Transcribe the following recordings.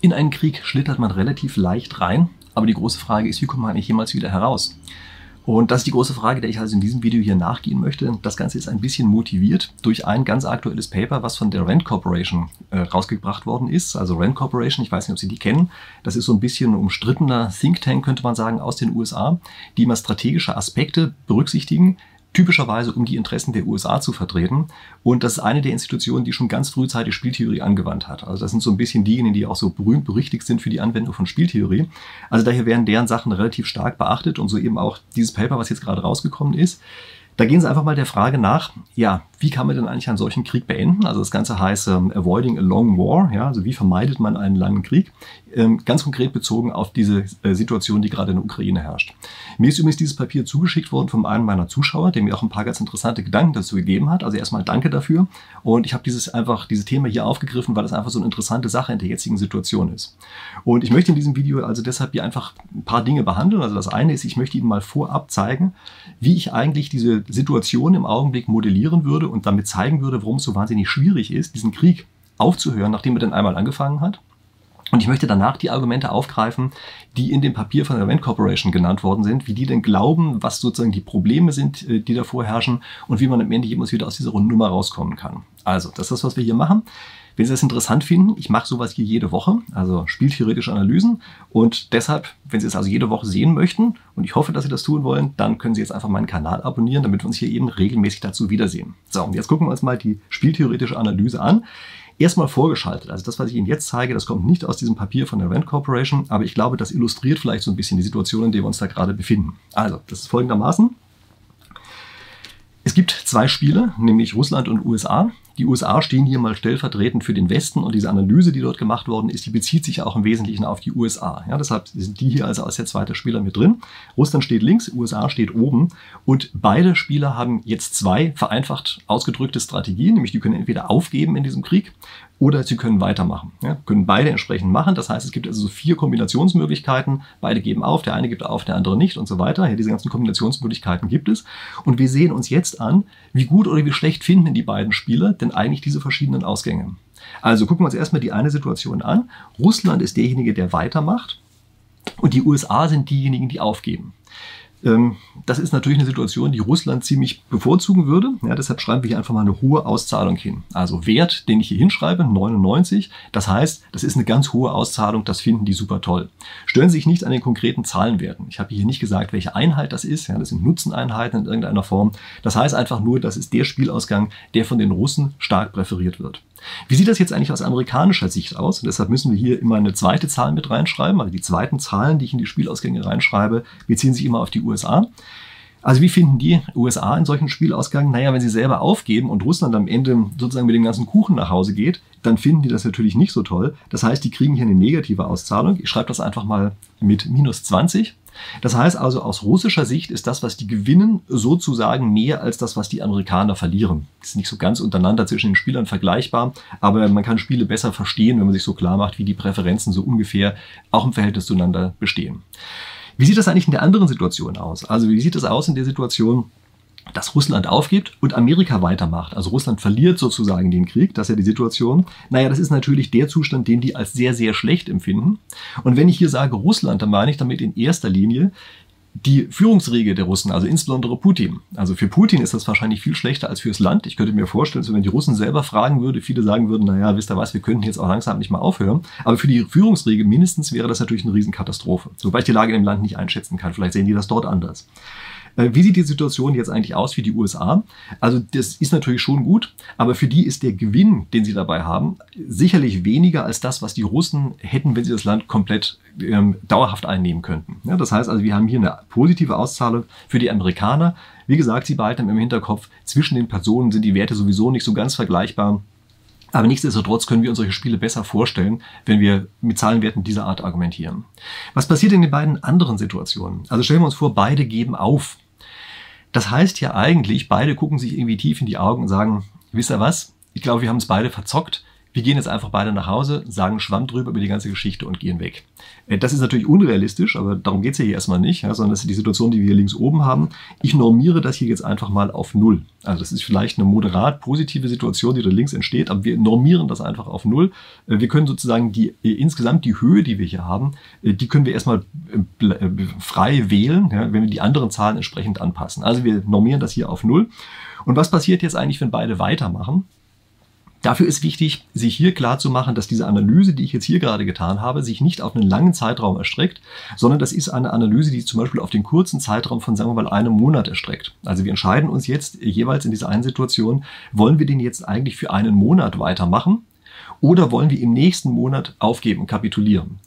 In einen Krieg schlittert man relativ leicht rein, aber die große Frage ist, wie kommt man eigentlich jemals wieder heraus? Und das ist die große Frage, der ich also in diesem Video hier nachgehen möchte. Das Ganze ist ein bisschen motiviert durch ein ganz aktuelles Paper, was von der Rand Corporation äh, rausgebracht worden ist. Also Rand Corporation, ich weiß nicht, ob Sie die kennen. Das ist so ein bisschen umstrittener Think Tank, könnte man sagen, aus den USA, die immer strategische Aspekte berücksichtigen, typischerweise um die Interessen der USA zu vertreten. Und das ist eine der Institutionen, die schon ganz frühzeitig Spieltheorie angewandt hat. Also das sind so ein bisschen diejenigen, die auch so berühmt berüchtigt sind für die Anwendung von Spieltheorie. Also daher werden deren Sachen relativ stark beachtet und so eben auch dieses Paper, was jetzt gerade rausgekommen ist. Da gehen Sie einfach mal der Frage nach, ja, wie kann man denn eigentlich einen solchen Krieg beenden? Also das Ganze heißt ähm, Avoiding a Long War, ja, also wie vermeidet man einen langen Krieg? Ähm, ganz konkret bezogen auf diese äh, Situation, die gerade in der Ukraine herrscht. Mir ist übrigens dieses Papier zugeschickt worden von einem meiner Zuschauer, der mir auch ein paar ganz interessante Gedanken dazu gegeben hat. Also erstmal danke dafür. Und ich habe dieses einfach, dieses Thema hier aufgegriffen, weil es einfach so eine interessante Sache in der jetzigen Situation ist. Und ich möchte in diesem Video also deshalb hier einfach ein paar Dinge behandeln. Also das eine ist, ich möchte Ihnen mal vorab zeigen, wie ich eigentlich diese Situation im Augenblick modellieren würde und damit zeigen würde, warum es so wahnsinnig schwierig ist, diesen Krieg aufzuhören, nachdem er dann einmal angefangen hat. Und ich möchte danach die Argumente aufgreifen, die in dem Papier von der Rand Corporation genannt worden sind, wie die denn glauben, was sozusagen die Probleme sind, äh, die davor herrschen und wie man am Ende jemals wieder aus dieser Rundnummer rauskommen kann. Also, das ist das, was wir hier machen. Wenn Sie das interessant finden, ich mache sowas hier jede Woche, also spieltheoretische Analysen. Und deshalb, wenn Sie es also jede Woche sehen möchten, und ich hoffe, dass Sie das tun wollen, dann können Sie jetzt einfach meinen Kanal abonnieren, damit wir uns hier eben regelmäßig dazu wiedersehen. So, und jetzt gucken wir uns mal die spieltheoretische Analyse an erstmal vorgeschaltet. Also das, was ich Ihnen jetzt zeige, das kommt nicht aus diesem Papier von der Rand Corporation, aber ich glaube, das illustriert vielleicht so ein bisschen die Situation, in der wir uns da gerade befinden. Also, das ist folgendermaßen. Es gibt zwei Spiele, nämlich Russland und USA. Die USA stehen hier mal stellvertretend für den Westen und diese Analyse, die dort gemacht worden ist, die bezieht sich auch im Wesentlichen auf die USA. Ja, deshalb sind die hier also als der zweite Spieler mit drin. Russland steht links, USA steht oben und beide Spieler haben jetzt zwei vereinfacht ausgedrückte Strategien, nämlich die können entweder aufgeben in diesem Krieg oder sie können weitermachen. Ja, können beide entsprechend machen. Das heißt, es gibt also so vier Kombinationsmöglichkeiten. Beide geben auf, der eine gibt auf, der andere nicht und so weiter. Ja, diese ganzen Kombinationsmöglichkeiten gibt es. Und wir sehen uns jetzt an, wie gut oder wie schlecht finden die beiden Spieler denn eigentlich diese verschiedenen Ausgänge. Also gucken wir uns erstmal die eine Situation an. Russland ist derjenige, der weitermacht. Und die USA sind diejenigen, die aufgeben. Ähm, das ist natürlich eine Situation, die Russland ziemlich bevorzugen würde. Ja, deshalb schreiben wir hier einfach mal eine hohe Auszahlung hin. Also Wert, den ich hier hinschreibe, 99. Das heißt, das ist eine ganz hohe Auszahlung, das finden die super toll. Stören Sie sich nicht an den konkreten Zahlenwerten. Ich habe hier nicht gesagt, welche Einheit das ist. Ja, das sind Nutzeneinheiten in irgendeiner Form. Das heißt einfach nur, das ist der Spielausgang, der von den Russen stark präferiert wird. Wie sieht das jetzt eigentlich aus amerikanischer Sicht aus? Und deshalb müssen wir hier immer eine zweite Zahl mit reinschreiben. Also die zweiten Zahlen, die ich in die Spielausgänge reinschreibe, beziehen sich immer auf die USA. Also wie finden die USA in solchen Spielausgängen? Naja, wenn sie selber aufgeben und Russland am Ende sozusagen mit dem ganzen Kuchen nach Hause geht, dann finden die das natürlich nicht so toll. Das heißt, die kriegen hier eine negative Auszahlung. Ich schreibe das einfach mal mit minus 20. Das heißt also, aus russischer Sicht ist das, was die gewinnen, sozusagen mehr als das, was die Amerikaner verlieren. Das ist nicht so ganz untereinander zwischen den Spielern vergleichbar, aber man kann Spiele besser verstehen, wenn man sich so klar macht, wie die Präferenzen so ungefähr auch im Verhältnis zueinander bestehen. Wie sieht das eigentlich in der anderen Situation aus? Also wie sieht das aus in der Situation, dass Russland aufgibt und Amerika weitermacht. Also Russland verliert sozusagen den Krieg, das ist ja die Situation. Naja, das ist natürlich der Zustand, den die als sehr, sehr schlecht empfinden. Und wenn ich hier sage Russland, dann meine ich damit in erster Linie die Führungsriege der Russen, also insbesondere Putin. Also für Putin ist das wahrscheinlich viel schlechter als fürs Land. Ich könnte mir vorstellen, wenn die Russen selber fragen würde, viele sagen würden, naja, wisst ihr was, wir könnten jetzt auch langsam nicht mal aufhören. Aber für die Führungsriege mindestens wäre das natürlich eine Riesenkatastrophe. Wobei ich die Lage im Land nicht einschätzen kann. Vielleicht sehen die das dort anders. Äh, wie sieht die Situation jetzt eigentlich aus für die USA? Also das ist natürlich schon gut, aber für die ist der Gewinn, den sie dabei haben, sicherlich weniger als das, was die Russen hätten, wenn sie das Land komplett ähm, dauerhaft einnehmen könnten. Ja, das heißt also, wir haben hier eine positive Auszahlung für die Amerikaner. Wie gesagt, sie behalten im Hinterkopf, zwischen den Personen sind die Werte sowieso nicht so ganz vergleichbar. Aber nichtsdestotrotz können wir uns solche Spiele besser vorstellen, wenn wir mit Zahlenwerten dieser Art argumentieren. Was passiert in den beiden anderen Situationen? Also stellen wir uns vor, beide geben auf. Das heißt ja eigentlich, beide gucken sich irgendwie tief in die Augen und sagen, wisst ihr was? Ich glaube, wir haben es beide verzockt. Wir gehen jetzt einfach beide nach Hause, sagen Schwamm drüber über die ganze Geschichte und gehen weg. Äh, das ist natürlich unrealistisch, aber darum geht es ja hier erstmal nicht, sondern das ist die Situation, die wir hier links oben haben. Ich normiere das hier jetzt einfach mal auf Null. Also das ist vielleicht eine moderat positive Situation, die da links entsteht, aber wir normieren das einfach auf Null. Äh, wir können sozusagen die äh, insgesamt die Höhe, die wir hier haben, die können wir erstmal frei wählen, wenn wir die anderen Zahlen entsprechend anpassen. Also wir normieren das hier auf Null. Und was passiert jetzt eigentlich, wenn beide weitermachen? Dafür ist wichtig, sich hier klar zu machen, dass diese Analyse, die ich jetzt hier gerade getan habe, sich nicht auf einen langen Zeitraum erstreckt, sondern das ist eine Analyse, die zum Beispiel auf den kurzen Zeitraum von, sagen wir mal, einem Monat erstreckt. Also wir entscheiden uns jetzt jeweils in dieser einen Situation, wollen wir den jetzt eigentlich für einen Monat weitermachen oder wollen wir im nächsten Monat aufgeben, kapitulieren?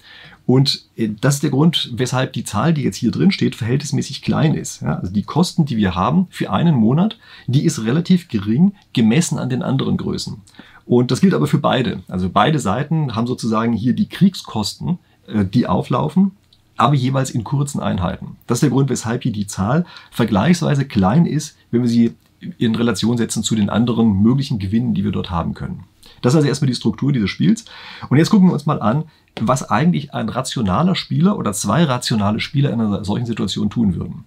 Und äh, das ist der Grund, weshalb die Zahl, die jetzt hier drin steht, verhältnismäßig klein ist. Ja, also die Kosten, die wir haben für einen Monat, die ist relativ gering gemessen an den anderen Größen. Und das gilt aber für beide. Also beide Seiten haben sozusagen hier die Kriegskosten, äh, die auflaufen, aber jeweils in kurzen Einheiten. Das ist der Grund, weshalb hier die Zahl vergleichsweise klein ist, wenn wir sie in Relation setzen zu den anderen möglichen Gewinnen, die wir dort haben können. Das ist also erstmal die Struktur dieses Spiels. Und jetzt gucken wir uns mal an, was eigentlich ein rationaler Spieler oder zwei rationale Spieler in einer solchen Situation tun würden.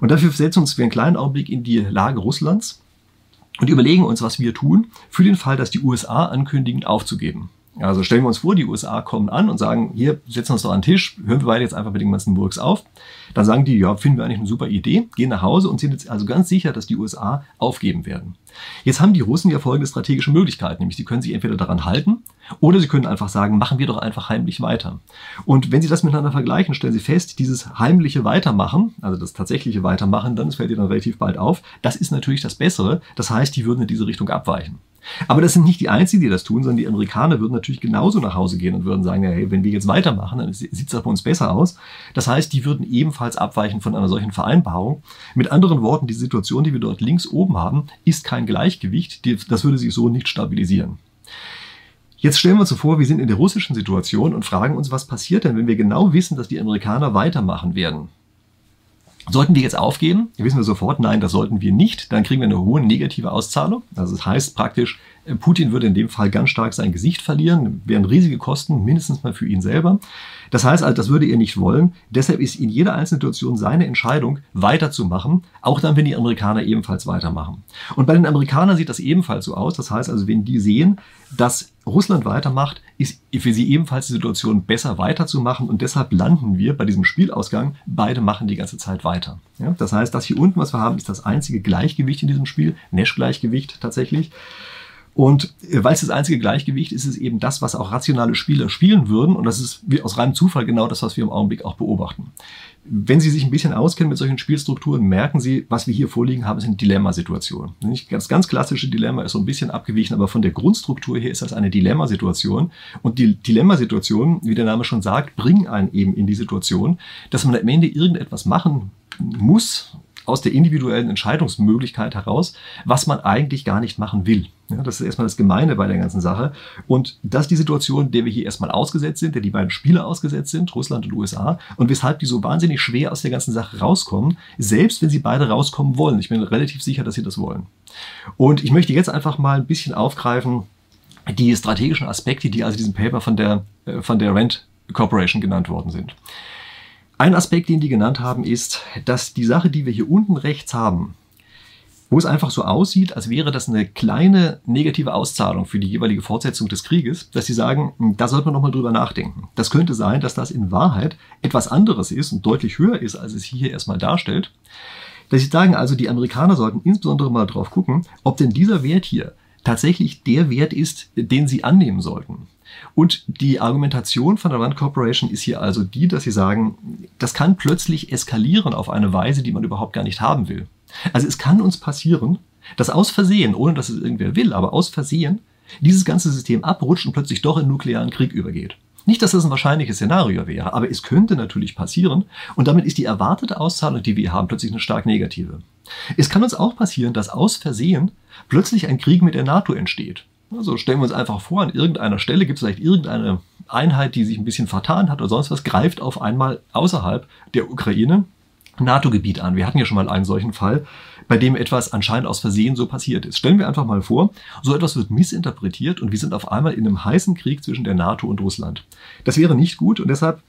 Und dafür setzen wir uns für einen kleinen Augenblick in die Lage Russlands und überlegen uns, was wir tun für den Fall, dass die USA ankündigen, aufzugeben. Also stellen wir uns vor, die USA kommen an und sagen, hier, setzen wir uns doch an den Tisch, hören wir beide jetzt einfach mit den ganzen Burgs auf. Dann sagen die, ja, finden wir eigentlich eine super Idee, gehen nach Hause und sind jetzt also ganz sicher, dass die USA aufgeben werden. Jetzt haben die Russen ja folgende strategische Möglichkeiten, nämlich sie können sich entweder daran halten oder sie können einfach sagen, machen wir doch einfach heimlich weiter. Und wenn Sie das miteinander vergleichen, stellen Sie fest, dieses heimliche Weitermachen, also das tatsächliche Weitermachen, dann, fällt Ihnen dann relativ bald auf, das ist natürlich das Bessere. Das heißt, die würden in diese Richtung abweichen. Aber das sind nicht die Einzigen, die das tun, sondern die Amerikaner würden natürlich genauso nach Hause gehen und würden sagen, ja, hey, wenn wir jetzt weitermachen, dann sieht es bei uns besser aus. Das heißt, die würden ebenfalls abweichen von einer solchen Vereinbarung. Mit anderen Worten, die Situation, die wir dort links oben haben, ist kein Gleichgewicht. Das würde sich so nicht stabilisieren. Jetzt stellen wir uns so vor, wir sind in der russischen Situation und fragen uns, was passiert denn, wenn wir genau wissen, dass die Amerikaner weitermachen werden? Sollten wir jetzt aufgeben? Wissen wir sofort, nein, das sollten wir nicht. Dann kriegen wir eine hohe negative Auszahlung. Also das heißt praktisch, Putin würde in dem Fall ganz stark sein Gesicht verlieren, wären riesige Kosten, mindestens mal für ihn selber. Das heißt also, das würde er nicht wollen. Deshalb ist in jeder einzelnen Situation seine Entscheidung, weiterzumachen, auch dann, wenn die Amerikaner ebenfalls weitermachen. Und bei den Amerikanern sieht das ebenfalls so aus. Das heißt also, wenn die sehen, dass Russland weitermacht, ist für sie ebenfalls die Situation besser weiterzumachen und deshalb landen wir bei diesem Spielausgang, beide machen die ganze Zeit weiter. Ja, das heißt, das hier unten, was wir haben, ist das einzige Gleichgewicht in diesem Spiel, Nash-Gleichgewicht tatsächlich. Und äh, weil es das einzige Gleichgewicht ist, ist es eben das, was auch rationale Spieler spielen würden. Und das ist aus reinem Zufall genau das, was wir im Augenblick auch beobachten. Wenn Sie sich ein bisschen auskennen mit solchen Spielstrukturen, merken Sie, was wir hier vorliegen haben, sind Dilemmasituationen. Das ganz klassische Dilemma ist so ein bisschen abgewichen, aber von der Grundstruktur her ist das eine Dilemmasituation. Und die Dilemmasituationen, wie der Name schon sagt, bringen einen eben in die Situation, dass man am Ende irgendetwas machen muss, aus der individuellen Entscheidungsmöglichkeit heraus, was man eigentlich gar nicht machen will. Ja, das ist erstmal das Gemeine bei der ganzen Sache. Und das ist die Situation, der wir hier erstmal ausgesetzt sind, der die beiden Spieler ausgesetzt sind, Russland und USA, und weshalb die so wahnsinnig schwer aus der ganzen Sache rauskommen, selbst wenn sie beide rauskommen wollen. Ich bin relativ sicher, dass sie das wollen. Und ich möchte jetzt einfach mal ein bisschen aufgreifen, die strategischen Aspekte, die also diesem Paper von der, äh, von der Rent Corporation genannt worden sind. Ein Aspekt, den die genannt haben, ist, dass die Sache, die wir hier unten rechts haben, wo es einfach so aussieht, als wäre das eine kleine negative Auszahlung für die jeweilige Fortsetzung des Krieges, dass sie sagen, hm, da sollte man nochmal drüber nachdenken. Das könnte sein, dass das in Wahrheit etwas anderes ist und deutlich höher ist, als es hier erstmal darstellt. Dass sie sagen also, die Amerikaner sollten insbesondere mal drauf gucken, ob denn dieser Wert hier tatsächlich der Wert ist, den sie annehmen sollten. Und die Argumentation von der Rand Corporation ist hier also die, dass sie sagen, das kann plötzlich eskalieren auf eine Weise, die man überhaupt gar nicht haben will. Also es kann uns passieren, dass aus Versehen, ohne dass es irgendwer will, aber aus Versehen, dieses ganze System abrutscht und plötzlich doch in nuklearen Krieg übergeht. Nicht, dass das ein wahrscheinliches Szenario wäre, aber es könnte natürlich passieren und damit ist die erwartete Auszahlung, die wir haben, plötzlich eine stark negative. Es kann uns auch passieren, dass aus Versehen plötzlich ein Krieg mit der NATO entsteht. Also stellen wir uns einfach vor, an irgendeiner Stelle gibt es vielleicht irgendeine Einheit, die sich ein bisschen vertan hat oder sonst was, greift auf einmal außerhalb der Ukraine NATO-Gebiet an. Wir hatten ja schon mal einen solchen Fall, bei dem etwas anscheinend aus Versehen so passiert ist. Stellen wir einfach mal vor, so etwas wird missinterpretiert und wir sind auf einmal in einem heißen Krieg zwischen der NATO und Russland. Das wäre nicht gut und deshalb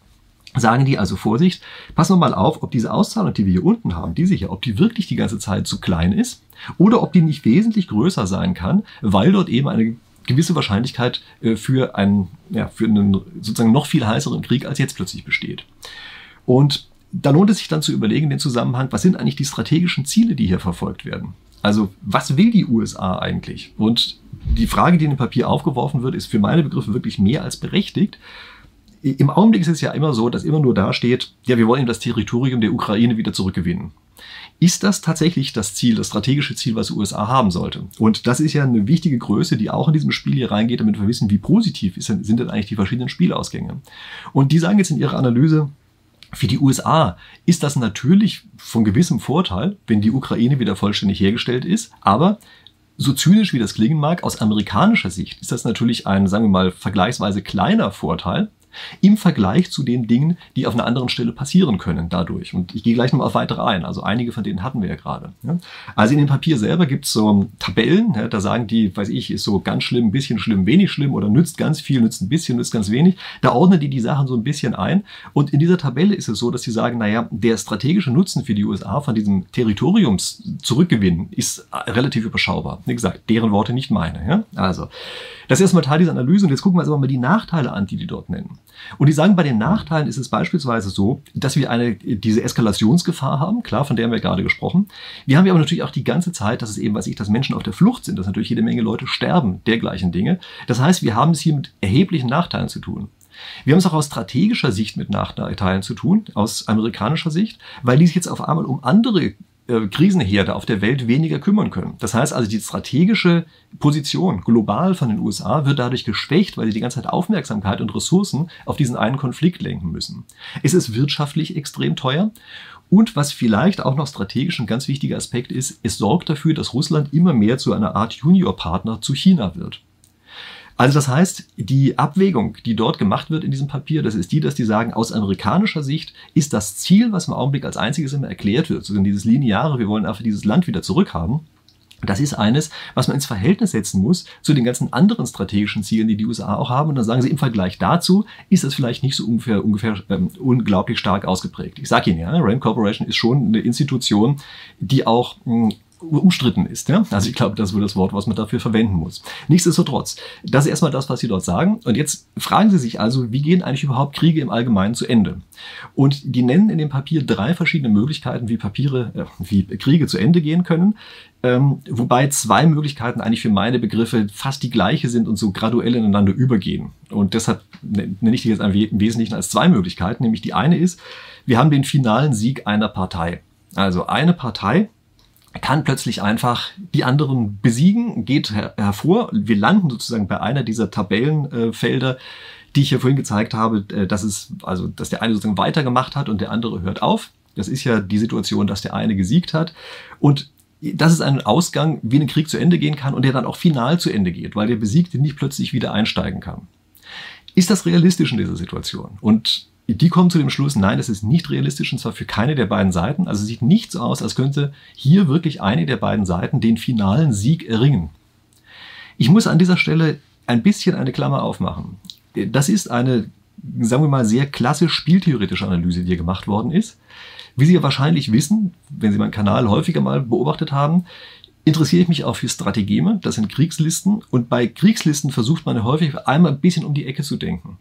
sagen die also Vorsicht, passen wir mal auf, ob diese Auszahlung, die wir hier unten haben, diese hier, ob die wirklich die ganze Zeit zu klein ist oder ob die nicht wesentlich größer sein kann, weil dort eben eine gewisse Wahrscheinlichkeit äh, für einen, ja, für einen sozusagen noch viel heißeren Krieg als jetzt plötzlich besteht. Und da lohnt es sich dann zu überlegen, in den Zusammenhang, was sind eigentlich die strategischen Ziele, die hier verfolgt werden? Also, was will die USA eigentlich? Und die Frage, die in dem Papier aufgeworfen wird, ist für meine Begriffe wirklich mehr als berechtigt. Im Augenblick ist es ja immer so, dass immer nur da steht, ja, wir wollen das Territorium der Ukraine wieder zurückgewinnen. Ist das tatsächlich das Ziel, das strategische Ziel, was die USA haben sollte? Und das ist ja eine wichtige Größe, die auch in diesem Spiel hier reingeht, damit wir wissen, wie positiv sind denn eigentlich die verschiedenen Spielausgänge. Und die sagen jetzt in ihrer Analyse, für die USA ist das natürlich von gewissem Vorteil, wenn die Ukraine wieder vollständig hergestellt ist, aber so zynisch wie das klingen mag, aus amerikanischer Sicht ist das natürlich ein, sagen wir mal, vergleichsweise kleiner Vorteil, im Vergleich zu den Dingen, die auf einer anderen Stelle passieren können dadurch. Und ich gehe gleich noch auf weitere ein. Also einige von denen hatten wir ja gerade. Also in dem Papier selber gibt es so Tabellen, da sagen die, weiß ich, ist so ganz schlimm, ein bisschen schlimm, wenig schlimm oder nützt ganz viel, nützt ein bisschen, nützt ganz wenig. Da ordnen die die Sachen so ein bisschen ein. Und in dieser Tabelle ist es so, dass sie sagen, naja, der strategische Nutzen für die USA von diesem Territoriums zurückgewinnen ist relativ überschaubar. Wie gesagt, deren Worte nicht meine. Also, das ist erstmal Teil dieser Analyse und jetzt gucken wir uns aber mal die Nachteile an, die die dort nennen. Und die sagen, bei den Nachteilen ist es beispielsweise so, dass wir eine, diese Eskalationsgefahr haben, klar, von der haben wir gerade gesprochen. Wir haben aber natürlich auch die ganze Zeit, dass es eben, was ich, dass Menschen auf der Flucht sind, dass natürlich jede Menge Leute sterben, dergleichen Dinge. Das heißt, wir haben es hier mit erheblichen Nachteilen zu tun. Wir haben es auch aus strategischer Sicht mit Nachteilen zu tun, aus amerikanischer Sicht, weil die sich jetzt auf einmal um andere äh, Krisenherde auf der Welt weniger kümmern können. Das heißt also, die strategische Position global von den USA wird dadurch geschwächt, weil sie die ganze Zeit Aufmerksamkeit und Ressourcen auf diesen einen Konflikt lenken müssen. Es ist wirtschaftlich extrem teuer und was vielleicht auch noch strategisch ein ganz wichtiger Aspekt ist, es sorgt dafür, dass Russland immer mehr zu einer Art Juniorpartner zu China wird. Also das heißt, die Abwägung, die dort gemacht wird in diesem Papier, das ist die, dass die sagen, aus amerikanischer Sicht ist das Ziel, was im Augenblick als einziges immer erklärt wird, sozusagen dieses lineare, wir wollen einfach dieses Land wieder zurückhaben, das ist eines, was man ins Verhältnis setzen muss zu den ganzen anderen strategischen Zielen, die die USA auch haben. Und dann sagen sie, im Vergleich dazu ist das vielleicht nicht so ungefähr, ungefähr ähm, unglaublich stark ausgeprägt. Ich sage Ihnen ja, Rand Corporation ist schon eine Institution, die auch mh, hm, umstritten ist. Ja? Also ich glaube, das ist wohl das Wort, was man dafür verwenden muss. Nichtsdestotrotz, das ist erstmal das, was Sie dort sagen. Und jetzt fragen Sie sich also, wie gehen eigentlich überhaupt Kriege im Allgemeinen zu Ende? Und die nennen in dem Papier drei verschiedene Möglichkeiten, wie Papiere, äh, wie Kriege zu Ende gehen können. Ähm, wobei zwei Möglichkeiten eigentlich für meine Begriffe fast die gleiche sind und so graduell ineinander übergehen. Und deshalb nenne ich die jetzt im Wesentlichen als zwei Möglichkeiten. Nämlich die eine ist, wir haben den finalen Sieg einer Partei. Also eine Partei kann plötzlich einfach die anderen besiegen, geht her hervor. Wir landen sozusagen bei einer dieser Tabellenfelder, die ich hier vorhin gezeigt habe, äh, dass es, also, dass der eine sozusagen weitergemacht hat und der andere hört auf. Das ist ja die Situation, dass der eine gesiegt hat. Und das ist ein Ausgang, wie ein Krieg zu Ende gehen kann und der dann auch final zu Ende geht, weil der Besiegte nicht plötzlich wieder einsteigen kann. Ist das realistisch in dieser Situation? Und die kommen zu dem Schluss, nein, das ist nicht realistisch und zwar für keine der beiden Seiten. Also sieht nicht so aus, als könnte hier wirklich eine der beiden Seiten den finalen Sieg erringen. Ich muss an dieser Stelle ein bisschen eine Klammer aufmachen. Das ist eine, sagen wir mal, sehr klassisch spieltheoretische Analyse, die hier gemacht worden ist. Wie Sie ja wahrscheinlich wissen, wenn Sie meinen Kanal häufiger mal beobachtet haben, interessiere ich mich auch für Strategeme, das sind Kriegslisten. Und bei Kriegslisten versucht man häufig einmal ein bisschen um die Ecke zu denken.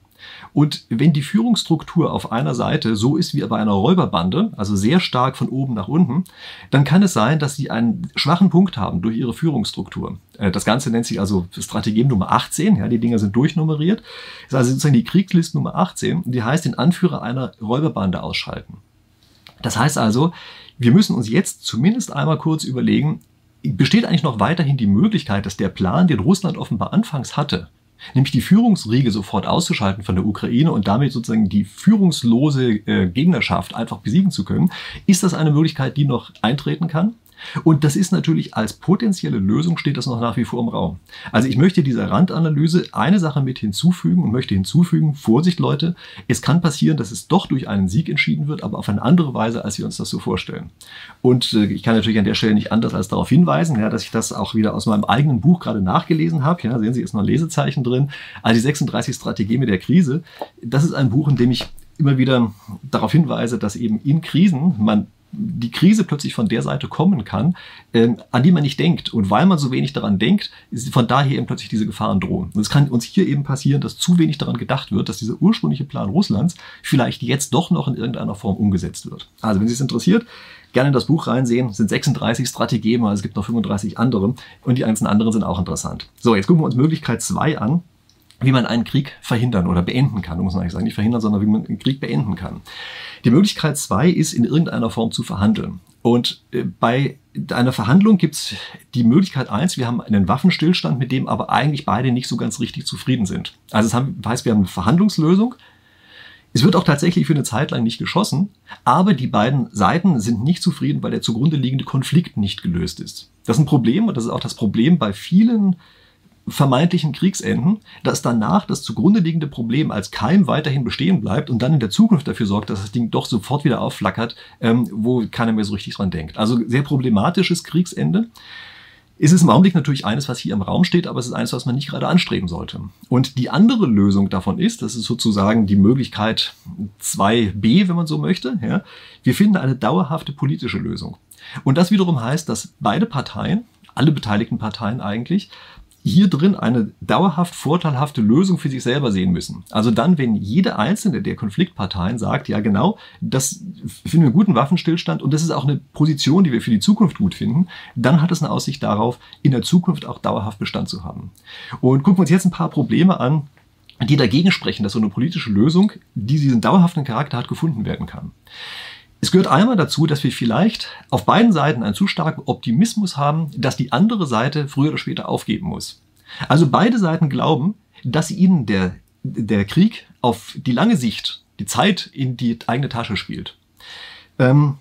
Und wenn die Führungsstruktur auf einer Seite so ist wie bei einer Räuberbande, also sehr stark von oben nach unten, dann kann es sein, dass sie einen schwachen Punkt haben durch ihre Führungsstruktur. Äh, das Ganze nennt sich also Strategie Nummer 18, ja, die Dinger sind durchnummeriert. Das ist also sozusagen die Kriegsliste Nummer 18, die heißt den Anführer einer Räuberbande ausschalten. Das heißt also, wir müssen uns jetzt zumindest einmal kurz überlegen, besteht eigentlich noch weiterhin die Möglichkeit, dass der Plan, den Russland offenbar anfangs hatte, nämlich die Führungsriege sofort auszuschalten von der Ukraine und damit sozusagen die führungslose äh, Gegnerschaft einfach besiegen zu können, ist das eine Möglichkeit, die noch eintreten kann? Und das ist natürlich als potenzielle Lösung steht das noch nach wie vor im Raum. Also ich möchte dieser Randanalyse eine Sache mit hinzufügen und möchte hinzufügen, Vorsicht Leute, es kann passieren, dass es doch durch einen Sieg entschieden wird, aber auf eine andere Weise, als wir uns das so vorstellen. Und äh, ich kann natürlich an der Stelle nicht anders als darauf hinweisen, ja, dass ich das auch wieder aus meinem eigenen Buch gerade nachgelesen habe. Ja, sehen Sie, ist noch ein Lesezeichen drin. Also die 36 Strategien mit der Krise. Das ist ein Buch, in dem ich immer wieder darauf hinweise, dass eben in Krisen man die Krise plötzlich von der Seite kommen kann, ähm, an die man nicht denkt. Und weil man so wenig daran denkt, ist von daher eben plötzlich diese Gefahren drohen. Und es kann uns hier eben passieren, dass zu wenig daran gedacht wird, dass dieser ursprüngliche Plan Russlands vielleicht jetzt doch noch in irgendeiner Form umgesetzt wird. Also wenn Sie es interessiert, gerne in das Buch reinsehen. Es sind 36 Strategien, es gibt noch 35 andere und die einzelnen anderen sind auch interessant. So, jetzt gucken wir uns Möglichkeit 2 an wie man einen Krieg verhindern oder beenden kann. muss man eigentlich sagen, nicht verhindern, sondern wie man einen Krieg beenden kann. Die Möglichkeit zwei ist, in irgendeiner Form zu verhandeln. Und äh, bei einer Verhandlung gibt es die Möglichkeit eins, wir haben einen Waffenstillstand, mit dem aber eigentlich beide nicht so ganz richtig zufrieden sind. Also das heißt, wir haben eine Verhandlungslösung. Es wird auch tatsächlich für eine Zeit lang nicht geschossen, aber die beiden Seiten sind nicht zufrieden, weil der zugrunde liegende Konflikt nicht gelöst ist. Das ist ein Problem und das ist auch das Problem bei vielen vermeintlichen Kriegsenden, dass danach das zugrunde liegende Problem als Keim weiterhin bestehen bleibt und dann in der Zukunft dafür sorgt, dass das Ding doch sofort wieder aufflackert, ähm, wo keiner mehr so richtig dran denkt. Also sehr problematisches Kriegsende. Es ist im Augenblick natürlich eines, was hier im Raum steht, aber es ist eines, was man nicht gerade anstreben sollte. Und die andere Lösung davon ist, das ist sozusagen die Möglichkeit 2b, wenn man so möchte, ja, wir finden eine dauerhafte politische Lösung. Und das wiederum heißt, dass beide Parteien, alle beteiligten Parteien eigentlich, hier drin eine dauerhaft vorteilhafte Lösung für sich selber sehen müssen. Also dann, wenn jede einzelne der Konfliktparteien sagt, ja genau, das finden wir einen guten Waffenstillstand und das ist auch eine Position, die wir für die Zukunft gut finden, dann hat es eine Aussicht darauf, in der Zukunft auch dauerhaft Bestand zu haben. Und gucken wir uns jetzt ein paar Probleme an, die dagegen sprechen, dass so eine politische Lösung, die diesen dauerhaften Charakter hat, gefunden werden kann. Es gehört einmal dazu, dass wir vielleicht auf beiden Seiten einen zu starken Optimismus haben, dass die andere Seite früher oder später aufgeben muss. Also beide Seiten glauben, dass ihnen der, der Krieg auf die lange Sicht die Zeit in die eigene Tasche spielt. Ähm,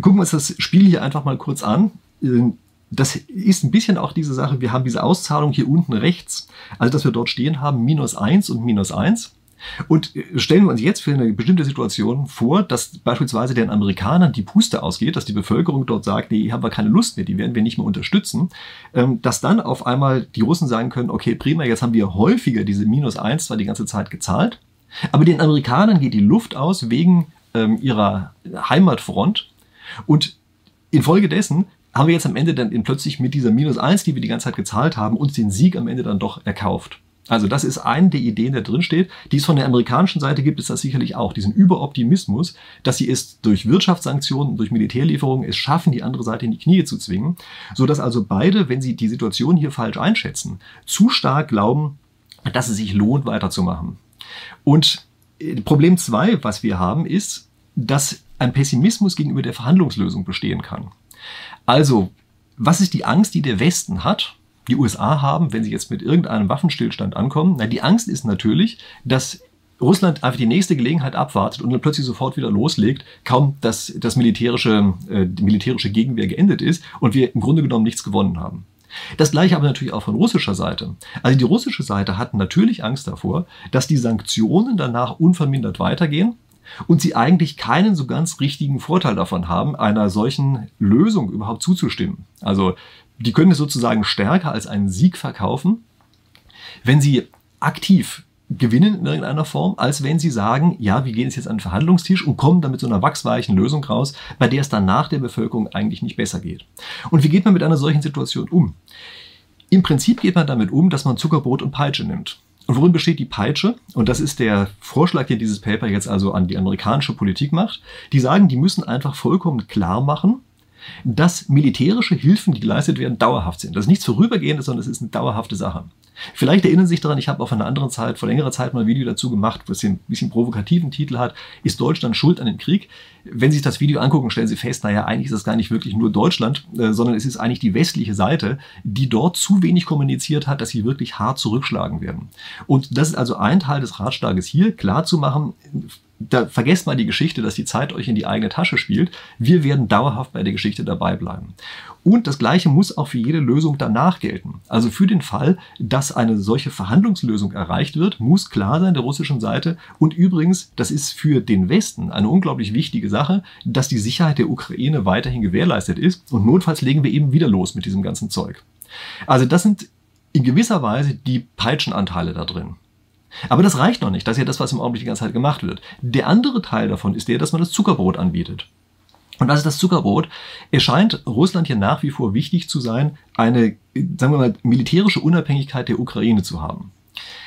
gucken wir uns das Spiel hier einfach mal kurz an. Ähm, das ist ein bisschen auch diese Sache, wir haben diese Auszahlung hier unten rechts, also dass wir dort stehen haben, minus eins und minus eins. Und äh, stellen wir uns jetzt für eine bestimmte Situation vor, dass beispielsweise den Amerikanern die Puste ausgeht, dass die Bevölkerung dort sagt, nee, haben wir keine Lust mehr, die werden wir nicht mehr unterstützen, ähm, dass dann auf einmal die Russen sagen können, okay, prima, jetzt haben wir häufiger diese minus eins zwar die ganze Zeit gezahlt, aber den Amerikanern geht die Luft aus wegen ähm, ihrer Heimatfront und infolgedessen haben wir jetzt am Ende dann plötzlich mit dieser minus eins, die wir die ganze Zeit gezahlt haben, uns den Sieg am Ende dann doch erkauft. Also das ist eine der Ideen, da drin steht. Die es von der amerikanischen Seite gibt es das sicherlich auch, diesen Überoptimismus, dass sie es durch Wirtschaftssanktionen, durch Militärlieferungen es schaffen, die andere Seite in die Knie zu zwingen, so dass also beide, wenn sie die Situation hier falsch einschätzen, zu stark glauben, dass es sich lohnt, weiterzumachen. Und äh, Problem zwei, was wir haben, ist, dass ein Pessimismus gegenüber der Verhandlungslösung bestehen kann. Also, was ist die Angst, die der Westen hat? Die USA haben, wenn sie jetzt mit irgendeinem Waffenstillstand ankommen. Na, die Angst ist natürlich, dass Russland einfach die nächste Gelegenheit abwartet und dann plötzlich sofort wieder loslegt, kaum dass das militärische, äh, die militärische Gegenwehr geendet ist und wir im Grunde genommen nichts gewonnen haben. Das gleiche aber natürlich auch von russischer Seite. Also die russische Seite hat natürlich Angst davor, dass die Sanktionen danach unvermindert weitergehen und sie eigentlich keinen so ganz richtigen Vorteil davon haben, einer solchen Lösung überhaupt zuzustimmen. Also die können es sozusagen stärker als einen Sieg verkaufen, wenn sie aktiv gewinnen in irgendeiner Form, als wenn sie sagen, ja, wir gehen jetzt an den Verhandlungstisch und kommen dann mit so einer wachsweichen Lösung raus, bei der es dann nach der Bevölkerung eigentlich nicht besser geht. Und wie geht man mit einer solchen Situation um? Im Prinzip geht man damit um, dass man Zuckerbrot und Peitsche nimmt. Und worin besteht die Peitsche? Und das ist der Vorschlag, den dieses Paper jetzt also an die amerikanische Politik macht. Die sagen, die müssen einfach vollkommen klar machen, dass militärische Hilfen, die geleistet werden, dauerhaft sind. Das ist nichts Vorübergehendes, sondern es ist eine dauerhafte Sache. Vielleicht erinnern Sie sich daran, ich habe auf einer anderen Zeit, vor längerer Zeit mal ein Video dazu gemacht, was ein bisschen provokativen Titel hat, ist Deutschland schuld an dem Krieg? Wenn Sie sich das Video angucken, stellen Sie fest, naja, eigentlich ist das gar nicht wirklich nur Deutschland, äh, sondern es ist eigentlich die westliche Seite, die dort zu wenig kommuniziert hat, dass sie wirklich hart zurückschlagen werden. Und das ist also ein Teil des Ratschlages hier, klar zu machen, da vergesst mal die Geschichte, dass die Zeit euch in die eigene Tasche spielt. Wir werden dauerhaft bei der Geschichte dabei bleiben. Und das Gleiche muss auch für jede Lösung danach gelten. Also für den Fall, dass eine solche Verhandlungslösung erreicht wird, muss klar sein der russischen Seite. Und übrigens, das ist für den Westen eine unglaublich wichtige Sache, dass die Sicherheit der Ukraine weiterhin gewährleistet ist. Und notfalls legen wir eben wieder los mit diesem ganzen Zeug. Also das sind in gewisser Weise die Peitschenanteile da drin. Aber das reicht noch nicht. Das ist ja das, was im Augenblick die ganze Zeit gemacht wird. Der andere Teil davon ist der, dass man das Zuckerbrot anbietet. Und was ist das Zuckerbrot? Es scheint Russland hier nach wie vor wichtig zu sein, eine, sagen wir mal, militärische Unabhängigkeit der Ukraine zu haben.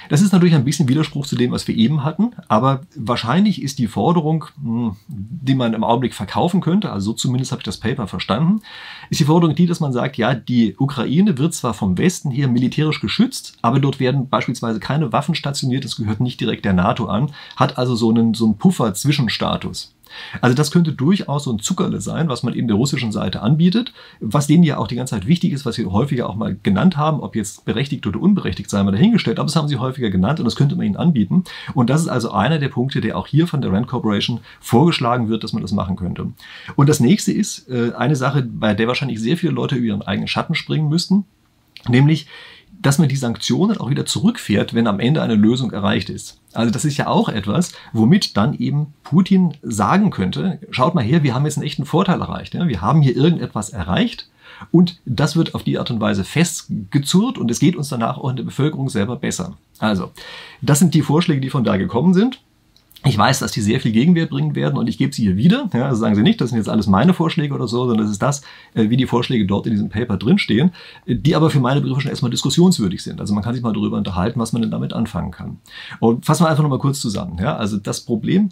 Das ist natürlich ein bisschen Widerspruch zu dem, was wir eben hatten, aber wahrscheinlich ist die Forderung, hm, die man im Augenblick verkaufen könnte, also so zumindest habe ich das Paper verstanden, ist die Forderung die, dass man sagt, ja, die Ukraine wird zwar vom Westen her militärisch geschützt, aber dort werden beispielsweise keine Waffen stationiert, das gehört nicht direkt der NATO an, hat also so einen, so einen Puffer-Zwischenstatus. Also das könnte durchaus so ein Zuckerle sein, was man eben der russischen Seite anbietet, was denen ja auch die ganze Zeit wichtig ist, was sie häufiger auch mal genannt haben, ob jetzt berechtigt oder unberechtigt sei mal dahingestellt, aber das haben sie häufiger genannt und das könnte man ihnen anbieten. Und das ist also einer der Punkte, der auch hier von der Rand Corporation vorgeschlagen wird, dass man das machen könnte. Und das nächste ist äh, eine Sache, bei der wahrscheinlich sehr viele Leute über ihren eigenen Schatten springen müssten, nämlich dass man die Sanktionen auch wieder zurückfährt, wenn am Ende eine Lösung erreicht ist. Also das ist ja auch etwas, womit dann eben Putin sagen könnte, schaut mal her, wir haben jetzt einen echten Vorteil erreicht. Ja? Wir haben hier irgendetwas erreicht und das wird auf die Art und Weise festgezurrt und es geht uns danach auch in der Bevölkerung selber besser. Also, das sind die Vorschläge, die von da gekommen sind. Ich weiß, dass die sehr viel Gegenwehr bringen werden und ich gebe sie hier wieder. Ja, also sagen Sie nicht, das sind jetzt alles meine Vorschläge oder so, sondern das ist das, äh, wie die Vorschläge dort in diesem Paper drinstehen, die aber für meine Begriffe schon erstmal diskussionswürdig sind. Also man kann sich mal darüber unterhalten, was man denn damit anfangen kann. Und fassen wir einfach nochmal kurz zusammen. Ja, also das Problem,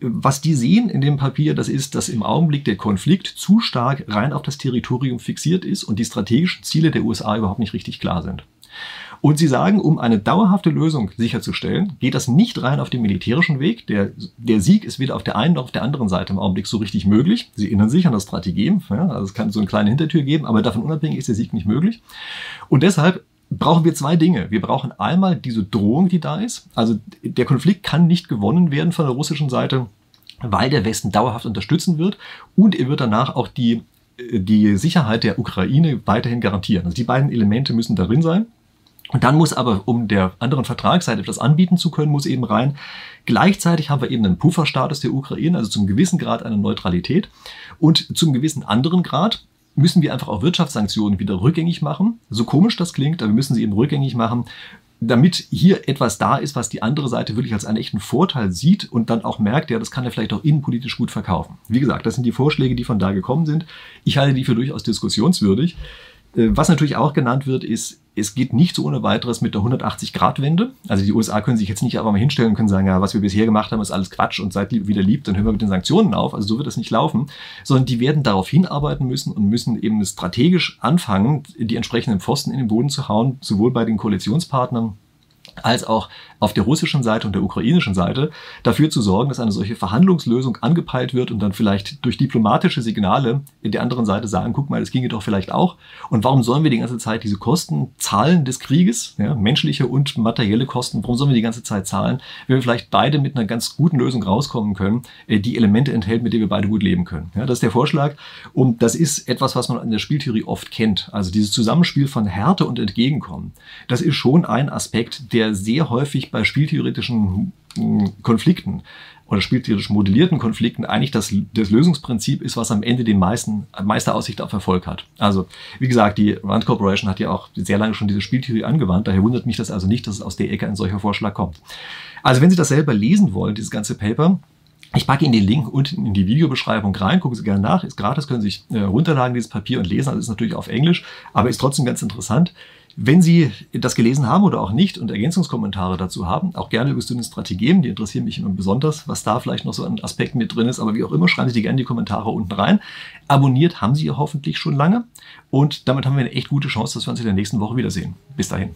was die sehen in dem Papier, das ist, dass im Augenblick der Konflikt zu stark rein auf das Territorium fixiert ist und die strategischen Ziele der USA überhaupt nicht richtig klar sind. Und sie sagen, um eine dauerhafte Lösung sicherzustellen, geht das nicht rein auf den militärischen Weg. Der, der Sieg ist weder auf der einen noch auf der anderen Seite im Augenblick so richtig möglich. Sie erinnern sich an das Strategie. Ja, also es kann so eine kleine Hintertür geben, aber davon unabhängig ist der Sieg nicht möglich. Und deshalb brauchen wir zwei Dinge. Wir brauchen einmal diese Drohung, die da ist. Also der Konflikt kann nicht gewonnen werden von der russischen Seite, weil der Westen dauerhaft unterstützen wird und er wird danach auch die die Sicherheit der Ukraine weiterhin garantieren. Also die beiden Elemente müssen darin sein. Und dann muss aber, um der anderen Vertragsseite etwas anbieten zu können, muss eben rein. Gleichzeitig haben wir eben einen Pufferstatus der Ukraine, also zum gewissen Grad eine Neutralität. Und zum gewissen anderen Grad müssen wir einfach auch Wirtschaftssanktionen wieder rückgängig machen. So komisch das klingt, aber wir müssen sie eben rückgängig machen, damit hier etwas da ist, was die andere Seite wirklich als einen echten Vorteil sieht und dann auch merkt, ja, das kann er vielleicht auch innenpolitisch gut verkaufen. Wie gesagt, das sind die Vorschläge, die von da gekommen sind. Ich halte die für durchaus diskussionswürdig. Äh, was natürlich auch genannt wird, ist, es geht nicht so ohne weiteres mit der 180-Grad-Wende. Also die USA können sich jetzt nicht einfach mal hinstellen und können sagen, ja, was wir bisher gemacht haben, ist alles Quatsch und seid wieder lieb, dann hören wir mit den Sanktionen auf. Also so wird das nicht laufen, sondern die werden darauf hinarbeiten müssen und müssen eben strategisch anfangen, die entsprechenden Pfosten in den Boden zu hauen, sowohl bei den Koalitionspartnern als auch auf der russischen Seite und der ukrainischen Seite dafür zu sorgen, dass eine solche Verhandlungslösung angepeilt wird und dann vielleicht durch diplomatische Signale in der anderen Seite sagen, guck mal, das ginge doch vielleicht auch. Und warum sollen wir die ganze Zeit diese Kosten zahlen des Krieges, ja, menschliche und materielle Kosten, warum sollen wir die ganze Zeit zahlen, wenn wir vielleicht beide mit einer ganz guten Lösung rauskommen können, äh, die Elemente enthält, mit denen wir beide gut leben können. Ja, das ist der Vorschlag und das ist etwas, was man in der Spieltheorie oft kennt. Also dieses Zusammenspiel von Härte und Entgegenkommen. Das ist schon ein Aspekt, der sehr häufig bei spieltheoretischen hm, Konflikten oder spieltheoretisch modellierten Konflikten eigentlich das, das Lösungsprinzip ist, was am Ende den meisten, meiste Aussicht auf Erfolg hat. Also, wie gesagt, die Rand Corporation hat ja auch sehr lange schon diese Spieltheorie angewandt, daher wundert mich das also nicht, dass es aus der Ecke ein solcher Vorschlag kommt. Also, wenn Sie das selber lesen wollen, dieses ganze Paper, ich packe Ihnen den Link unten in die Videobeschreibung rein, gucken Sie gerne nach, ist gratis, können Sie sich äh, runterladen, dieses Papier und lesen, also ist natürlich auf Englisch, aber ist trotzdem ganz interessant. Wenn Sie das gelesen haben oder auch nicht und Ergänzungskommentare dazu haben, auch gerne über Student Strategien, die interessieren mich immer besonders, was da vielleicht noch so an Aspekten mit drin ist, aber wie auch immer, schreiben Sie die gerne in die Kommentare unten rein. Abonniert haben Sie hoffentlich schon lange und damit haben wir eine echt gute Chance, dass wir uns in der nächsten Woche wiedersehen. Bis dahin.